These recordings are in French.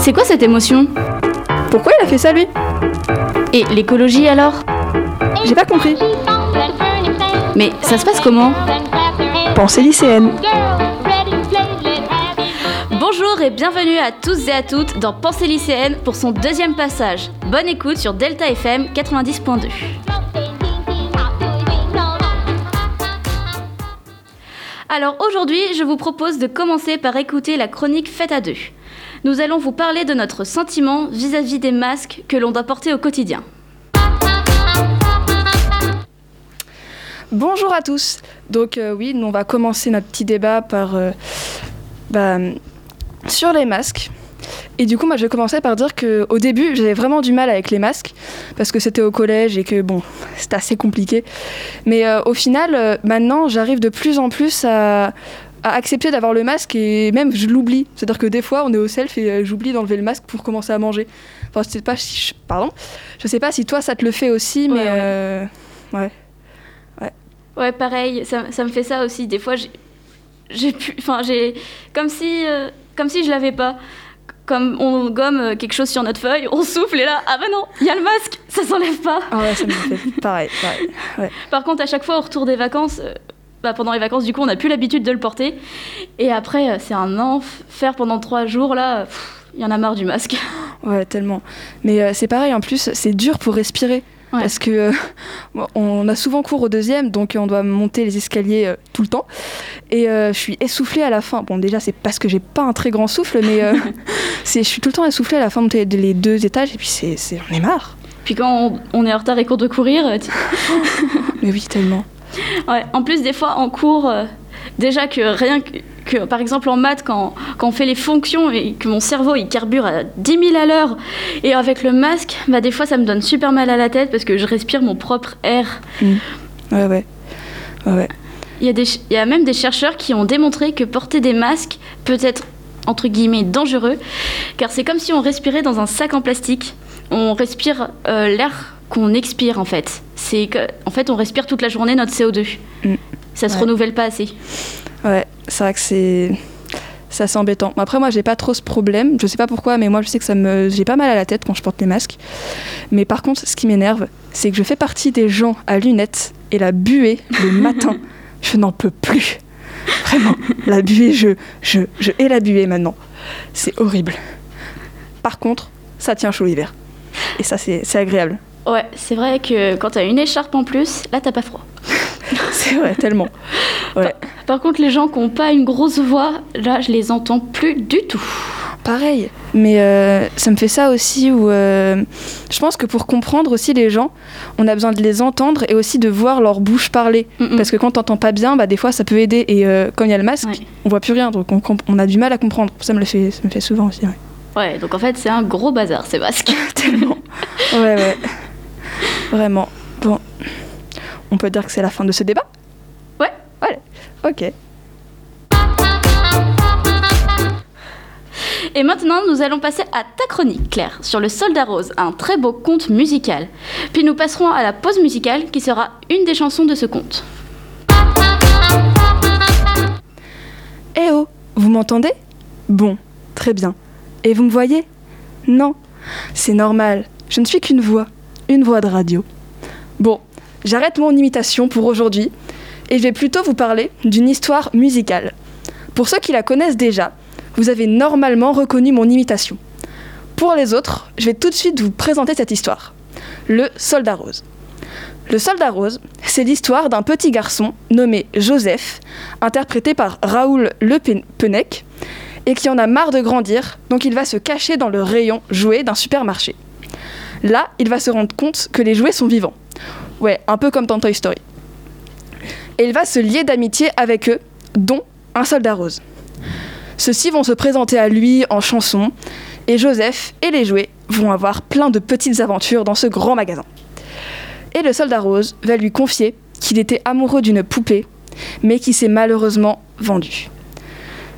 C'est quoi cette émotion Pourquoi il a fait ça lui Et l'écologie alors J'ai pas compris. Mais ça se passe comment Pensée lycéenne. Bonjour et bienvenue à tous et à toutes dans Pensée lycéenne pour son deuxième passage. Bonne écoute sur Delta FM 90.2. Alors aujourd'hui, je vous propose de commencer par écouter la chronique Fête à deux. Nous allons vous parler de notre sentiment vis-à-vis des masques que l'on doit porter au quotidien. Bonjour à tous. Donc euh, oui, nous, on va commencer notre petit débat par euh, bah, sur les masques. Et du coup, moi, je commencer par dire que au début, j'avais vraiment du mal avec les masques parce que c'était au collège et que bon, c'était assez compliqué. Mais euh, au final, maintenant, j'arrive de plus en plus à, à accepter d'avoir le masque et même je l'oublie. C'est-à-dire que des fois, on est au self et euh, j'oublie d'enlever le masque pour commencer à manger. Enfin, je sais pas si, je- pardon, je sais pas si toi ça te le fait aussi, mais Ouais, ouais. euh, ouais. Ouais, pareil, ça, ça me fait ça aussi. Des fois, j'ai- pu. Enfin, j'ai. Comme si. euh, comme si je l'avais pas. Comme on gomme euh, quelque chose sur notre feuille, on souffle et là, ah bah non, il y a le masque, ça s'enlève pas. Ah ouais, ça me fait pareil, pareil. Par contre, à chaque fois au retour des vacances, euh, bah, pendant les vacances, du coup, on n'a plus l'habitude de le porter. Et après, euh, c'est un enfer pendant trois jours, là, il y en a marre du masque. Ouais, tellement. Mais euh, c'est pareil, en plus, c'est dur pour respirer. Ouais. Parce que euh, on a souvent cours au deuxième, donc on doit monter les escaliers euh, tout le temps. Et je suis essoufflée à la fin. Bon, déjà, c'est parce que j'ai pas un très grand souffle, mais je suis tout le temps essoufflée à la fin de monter les deux étages, et puis c'est, on est marre. Puis quand on, on est en retard et cours de courir, Mais oui, tellement. Ouais, en plus, des fois, en cours, euh, déjà que rien que, que, par exemple, en maths, quand, quand on fait les fonctions et que mon cerveau, il carbure à 10 000 à l'heure, et avec le masque, bah, des fois, ça me donne super mal à la tête parce que je respire mon propre air. Ouais, ouais. Ouais, ouais. Il y, a des il y a même des chercheurs qui ont démontré que porter des masques peut être, entre guillemets, dangereux, car c'est comme si on respirait dans un sac en plastique. On respire euh, l'air qu'on expire, en fait. C'est en fait, on respire toute la journée notre CO2. Mm. Ça se Ouais. renouvelle pas assez. Ouais, c'est vrai que c'est c'est assez embêtant. Après moi j'ai pas trop ce problème, je sais pas pourquoi mais moi je sais que ça me j'ai pas mal à la tête quand je porte les masques. Mais par contre ce qui m'énerve, c'est que je fais partie des gens à lunettes et la buée le matin, je n'en peux plus. Vraiment, la buée je je je hais la buée maintenant. C'est horrible. Par contre, ça tient chaud l'hiver. Et ça c'est c'est agréable. Ouais, c'est vrai que quand t'as une écharpe en plus, là t'as pas froid. C'est vrai tellement. Ouais. Par contre, les gens qui ont pas une grosse voix, là je les entends plus du tout. Pareil, mais euh, ça me fait ça aussi où euh, je pense que pour comprendre aussi les gens, on a besoin de les entendre et aussi de voir leur bouche parler. Mm, mm. Parce que quand t'entends pas bien, bah, des fois ça peut aider. Et euh, quand il y a le masque, Ouais. on voit plus rien, donc on, a du mal à comprendre. Ça me le fait, ça me fait souvent aussi. Ouais. Ouais, donc en fait c'est un gros bazar ces masques. Tellement. ouais, ouais. Vraiment. Bon, on peut dire que c'est la fin de ce débat? Ouais. Ouais. Ok. Et maintenant, nous allons passer à ta chronique, Claire, sur le Soldat Rose, un très beau conte musical. Puis nous passerons à la pause musicale qui sera une des chansons de ce conte. Eh oh, vous m'entendez? Bon, très bien. Et vous me voyez? Non, c'est normal. Je ne suis qu'une voix, une voix de radio. Bon, j'arrête mon imitation pour aujourd'hui et je vais plutôt vous parler d'une histoire musicale. Pour ceux qui la connaissent déjà, vous avez normalement reconnu mon imitation. Pour les autres, je vais tout de suite vous présenter cette histoire. Le Soldat Rose. Le Soldat Rose, c'est l'histoire d'un petit garçon nommé Joseph, interprété par Raoul Le Pen- Penec, et qui en a marre de grandir, donc il va se cacher dans le rayon jouets d'un supermarché. Là, il va se rendre compte que les jouets sont vivants. Ouais, un peu comme dans Toy Story. Et il va se lier d'amitié avec eux, dont un soldat rose. Ceux-ci vont se présenter à lui en chanson, et Joseph et les jouets vont avoir plein de petites aventures dans ce grand magasin. Et le soldat rose va lui confier qu'il était amoureux d'une poupée, mais qui s'est malheureusement vendue.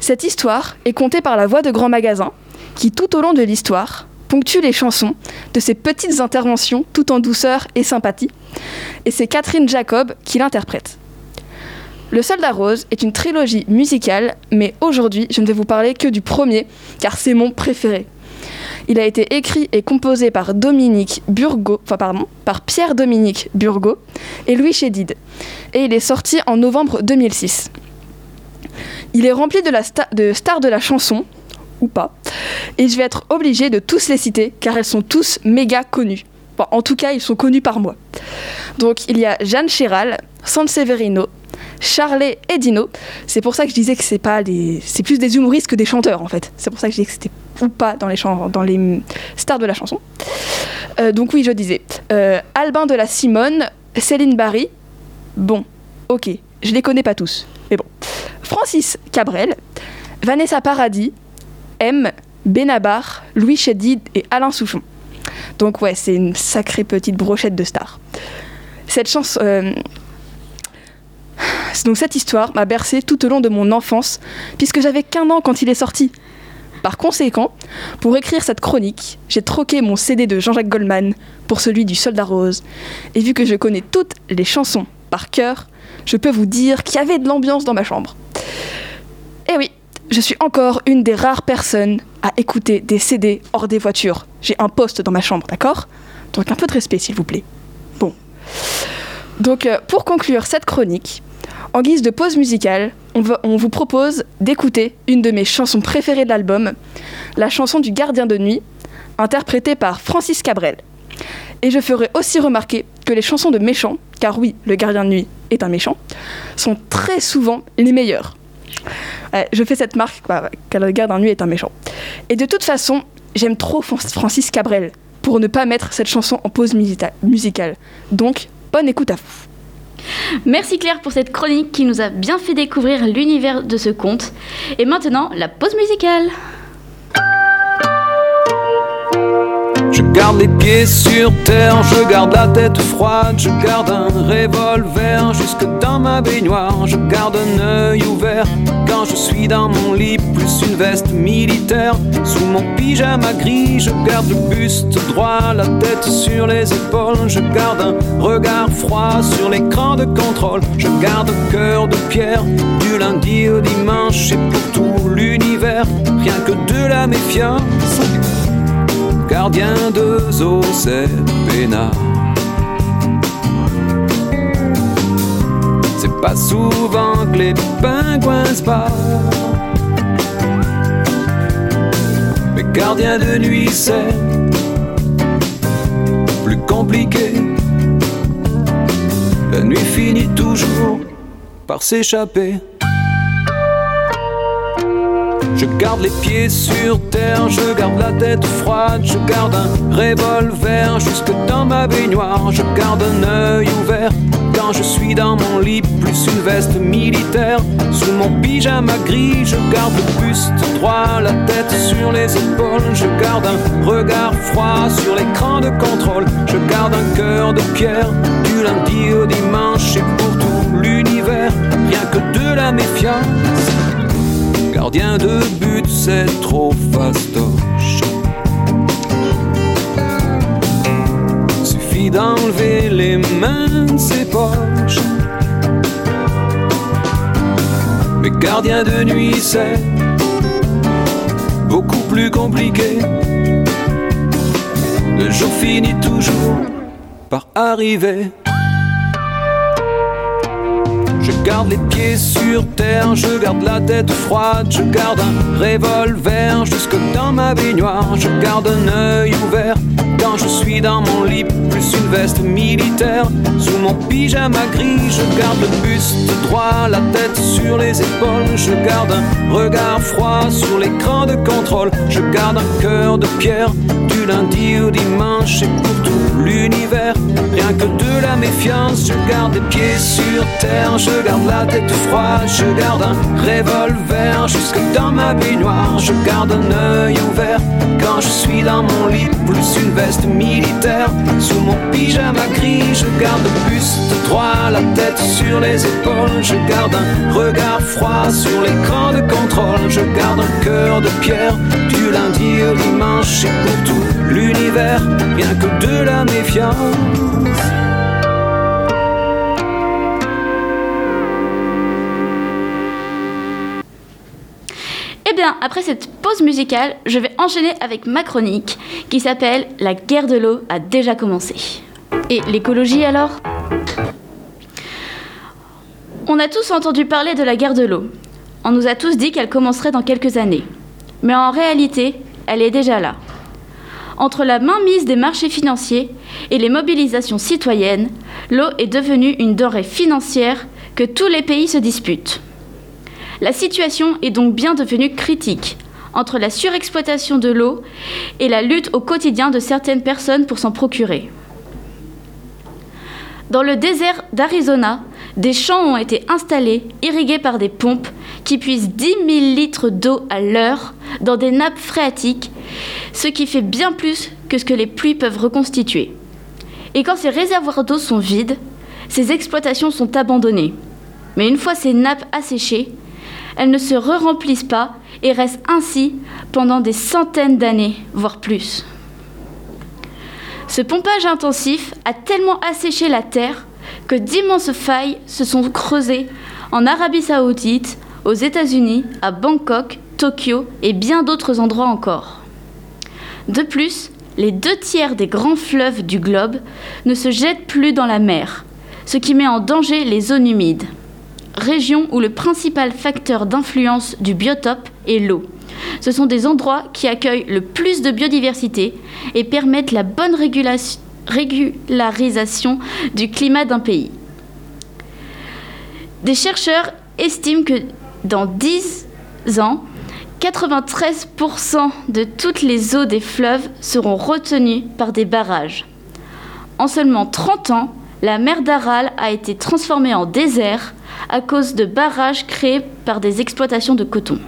Cette histoire est contée par la voix de Grand Magasin, qui tout au long de l'histoire ponctue les chansons de ces petites interventions tout en douceur et sympathie, et c'est Catherine Jacob qui l'interprète. Le Soldat Rose est une trilogie musicale, mais aujourd'hui je ne vais vous parler que du premier, car c'est mon préféré. Il a été écrit et composé par Dominique Burgo, enfin pardon, par Pierre-Dominique Burgo et Louis Chédid. Et il est sorti en novembre 2006. Il est rempli de stars de la chanson, ou pas, et je vais être obligée de tous les citer car elles sont tous méga connues. en tout cas, ils sont connus par moi. Donc il y a Jeanne Chéral, Severino, Charlet et Dino. C'est pour ça que je disais que c'est pas des, c'est plus des humoristes que des chanteurs en fait. C'est pour ça que je disais que c'était ou pas dans les dans les stars de la chanson. Euh, donc oui, je disais euh, Albin de la Simone, Céline Barry. Bon, ok, je les connais pas tous, mais bon. Francis Cabrel, Vanessa Paradis, M, Benabar, Louis Chédid et Alain Souchon. Donc ouais, c'est une sacrée petite brochette de stars. Cette chance, euh, donc cette histoire m'a bercé tout au long de mon enfance, puisque j'avais qu'un an quand il est sorti. Par conséquent, pour écrire cette chronique, j'ai troqué mon CD de Jean-Jacques Goldman pour celui du Soldat Rose. Et vu que je connais toutes les chansons par cœur, je peux vous dire qu'il y avait de l'ambiance dans ma chambre. Et oui, je suis encore une des rares personnes à écouter des CD hors des voitures. J'ai un poste dans ma chambre, d'accord? Donc un peu de respect, s'il vous plaît. Bon. Donc euh, pour conclure cette chronique, en guise de pause musicale, on, vous propose d'écouter une de mes chansons préférées de l'album, la chanson du gardien de nuit, interprétée par Francis Cabrel. Et je ferai aussi remarquer que les chansons de méchants, car oui, le gardien de nuit est un méchant, sont très souvent les meilleures. Je fais cette marque, car le gardien de nuit est un méchant. Et de toute façon, j'aime trop Francis Cabrel pour ne pas mettre cette chanson en pause musicale. Donc, bonne écoute à vous. Merci Claire pour cette chronique qui nous a bien fait découvrir l'univers de ce conte. Et maintenant, la pause musicale. Garde les pieds sur terre, je garde la tête froide, je garde un revolver jusque dans ma baignoire, je garde un œil ouvert quand je suis dans mon lit, plus une veste militaire sous mon pyjama gris, je garde le buste droit, la tête sur les épaules, je garde un regard froid sur l'écran de contrôle, je garde un cœur de pierre du lundi au dimanche et pour tout l'univers, rien que de la méfiance gardien de zoo, c'est peinard. C'est pas souvent que les pingouins se. Mais gardien de nuit, c'est plus compliqué. La nuit finit toujours par s'échapper. Je garde les pieds sur terre, je garde la tête froide, je garde un revolver jusque dans ma baignoire, je garde un œil ouvert quand je suis dans mon lit, plus une veste militaire. Sous mon pyjama gris, je garde le buste droit, la tête sur les épaules, je garde un regard froid sur l'écran de contrôle, je garde un cœur de pierre du lundi au dimanche et pour tout l'univers, rien que de la méfiance Gardien de but, c'est trop fastoche. Suffit d'enlever les mains de ses poches. Mais gardien de nuit, c'est beaucoup plus compliqué. Le jour finit toujours par arriver. Je garde les pieds sur terre, je garde la tête froide, je garde un revolver jusque dans ma baignoire, je garde un œil ouvert quand je suis dans mon lit, plus une veste militaire sous mon pyjama gris, je garde le buste droit, la tête sur les épaules, je garde un regard froid sur l'écran de contrôle, je garde un cœur de pierre lundi au dimanche et pour tout l'univers, rien que de la méfiance, je garde les pieds sur terre, je garde la tête froide, je garde un revolver jusque dans ma baignoire. Je garde un œil quand je suis dans mon lit, plus une veste militaire. Sous mon pyjama gris, je garde buste droit, la tête sur les épaules. Je garde un regard froid sur l'écran de contrôle. Je garde un cœur de pierre du lundi au dimanche et pour tout l'univers, rien que de la méfiance. Bien, après cette pause musicale, je vais enchaîner avec ma chronique qui s'appelle La guerre de l'eau a déjà commencé. Et l'écologie alors? On a tous entendu parler de la guerre de l'eau. On nous a tous dit qu'elle commencerait dans quelques années. Mais en réalité, elle est déjà là. Entre la mainmise des marchés financiers et les mobilisations citoyennes, l'eau est devenue une denrée financière que tous les pays se disputent. La situation est donc bien devenue critique entre la surexploitation de l'eau et la lutte au quotidien de certaines personnes pour s'en procurer. Dans le désert d'Arizona, des champs ont été installés, irrigués par des pompes qui puisent 10 000 litres d'eau à l'heure dans des nappes phréatiques, ce qui fait bien plus que ce que les pluies peuvent reconstituer. Et quand ces réservoirs d'eau sont vides, ces exploitations sont abandonnées. Mais une fois ces nappes asséchées, elles ne se re-remplissent pas et restent ainsi pendant des centaines d'années, voire plus. Ce pompage intensif a tellement asséché la terre que d'immenses failles se sont creusées en Arabie saoudite, aux États-Unis, à Bangkok, Tokyo et bien d'autres endroits encore. De plus, les deux tiers des grands fleuves du globe ne se jettent plus dans la mer, ce qui met en danger les zones humides région où le principal facteur d'influence du biotope est l'eau. Ce sont des endroits qui accueillent le plus de biodiversité et permettent la bonne régularisation du climat d'un pays. Des chercheurs estiment que dans 10 ans, 93% de toutes les eaux des fleuves seront retenues par des barrages. En seulement 30 ans, la mer d'Aral a été transformée en désert à cause de barrages créés par des exploitations de coton.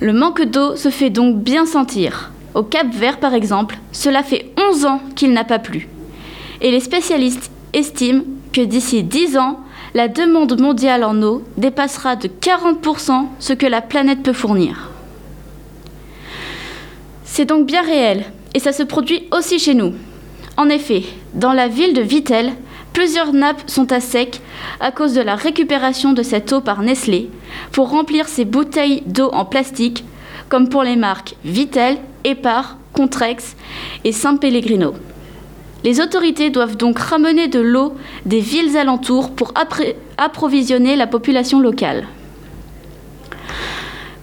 Le manque d'eau se fait donc bien sentir. Au Cap Vert, par exemple, cela fait 11 ans qu'il n'a pas plu. Et les spécialistes estiment que d'ici 10 ans, la demande mondiale en eau dépassera de 40% ce que la planète peut fournir. C'est donc bien réel, et ça se produit aussi chez nous. En effet, dans la ville de Vittel, Plusieurs nappes sont à sec à cause de la récupération de cette eau par Nestlé pour remplir ses bouteilles d'eau en plastique, comme pour les marques Vitel, Epar, Contrex et San Pellegrino. Les autorités doivent donc ramener de l'eau des villes alentours pour approvisionner la population locale.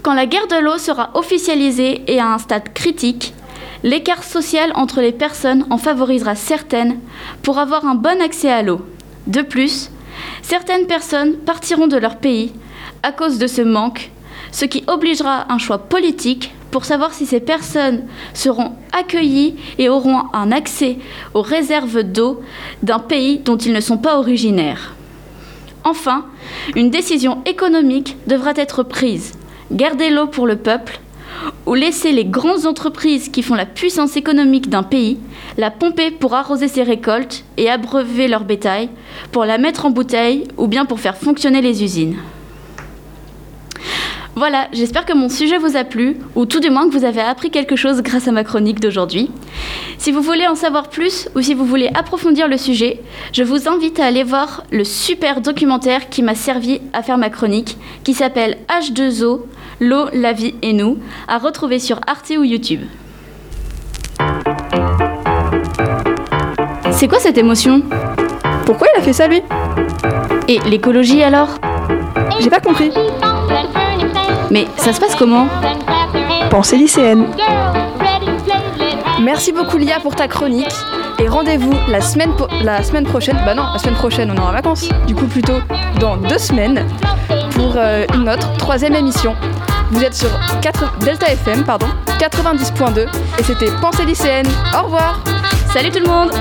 Quand la guerre de l'eau sera officialisée et à un stade critique, L'écart social entre les personnes en favorisera certaines pour avoir un bon accès à l'eau. De plus, certaines personnes partiront de leur pays à cause de ce manque, ce qui obligera un choix politique pour savoir si ces personnes seront accueillies et auront un accès aux réserves d'eau d'un pays dont ils ne sont pas originaires. Enfin, une décision économique devra être prise. Garder l'eau pour le peuple ou laisser les grandes entreprises qui font la puissance économique d'un pays la pomper pour arroser ses récoltes et abreuver leur bétail, pour la mettre en bouteille ou bien pour faire fonctionner les usines. Voilà, j'espère que mon sujet vous a plu, ou tout du moins que vous avez appris quelque chose grâce à ma chronique d'aujourd'hui. Si vous voulez en savoir plus ou si vous voulez approfondir le sujet, je vous invite à aller voir le super documentaire qui m'a servi à faire ma chronique, qui s'appelle H2O, l'eau, la vie et nous, à retrouver sur Arte ou YouTube. C'est quoi cette émotion? Pourquoi il a fait ça lui? Et l'écologie alors? J'ai pas compris. Mais ça se passe comment? Pensée lycéenne. Merci beaucoup Lia pour ta chronique et rendez-vous la semaine, la semaine prochaine. Bah non, la semaine prochaine on est en vacances. Du coup plutôt dans deux semaines pour euh, une autre troisième émission. Vous êtes sur 4, Delta FM pardon 90.2 et c'était Pensée lycéenne. Au revoir. Salut tout le monde.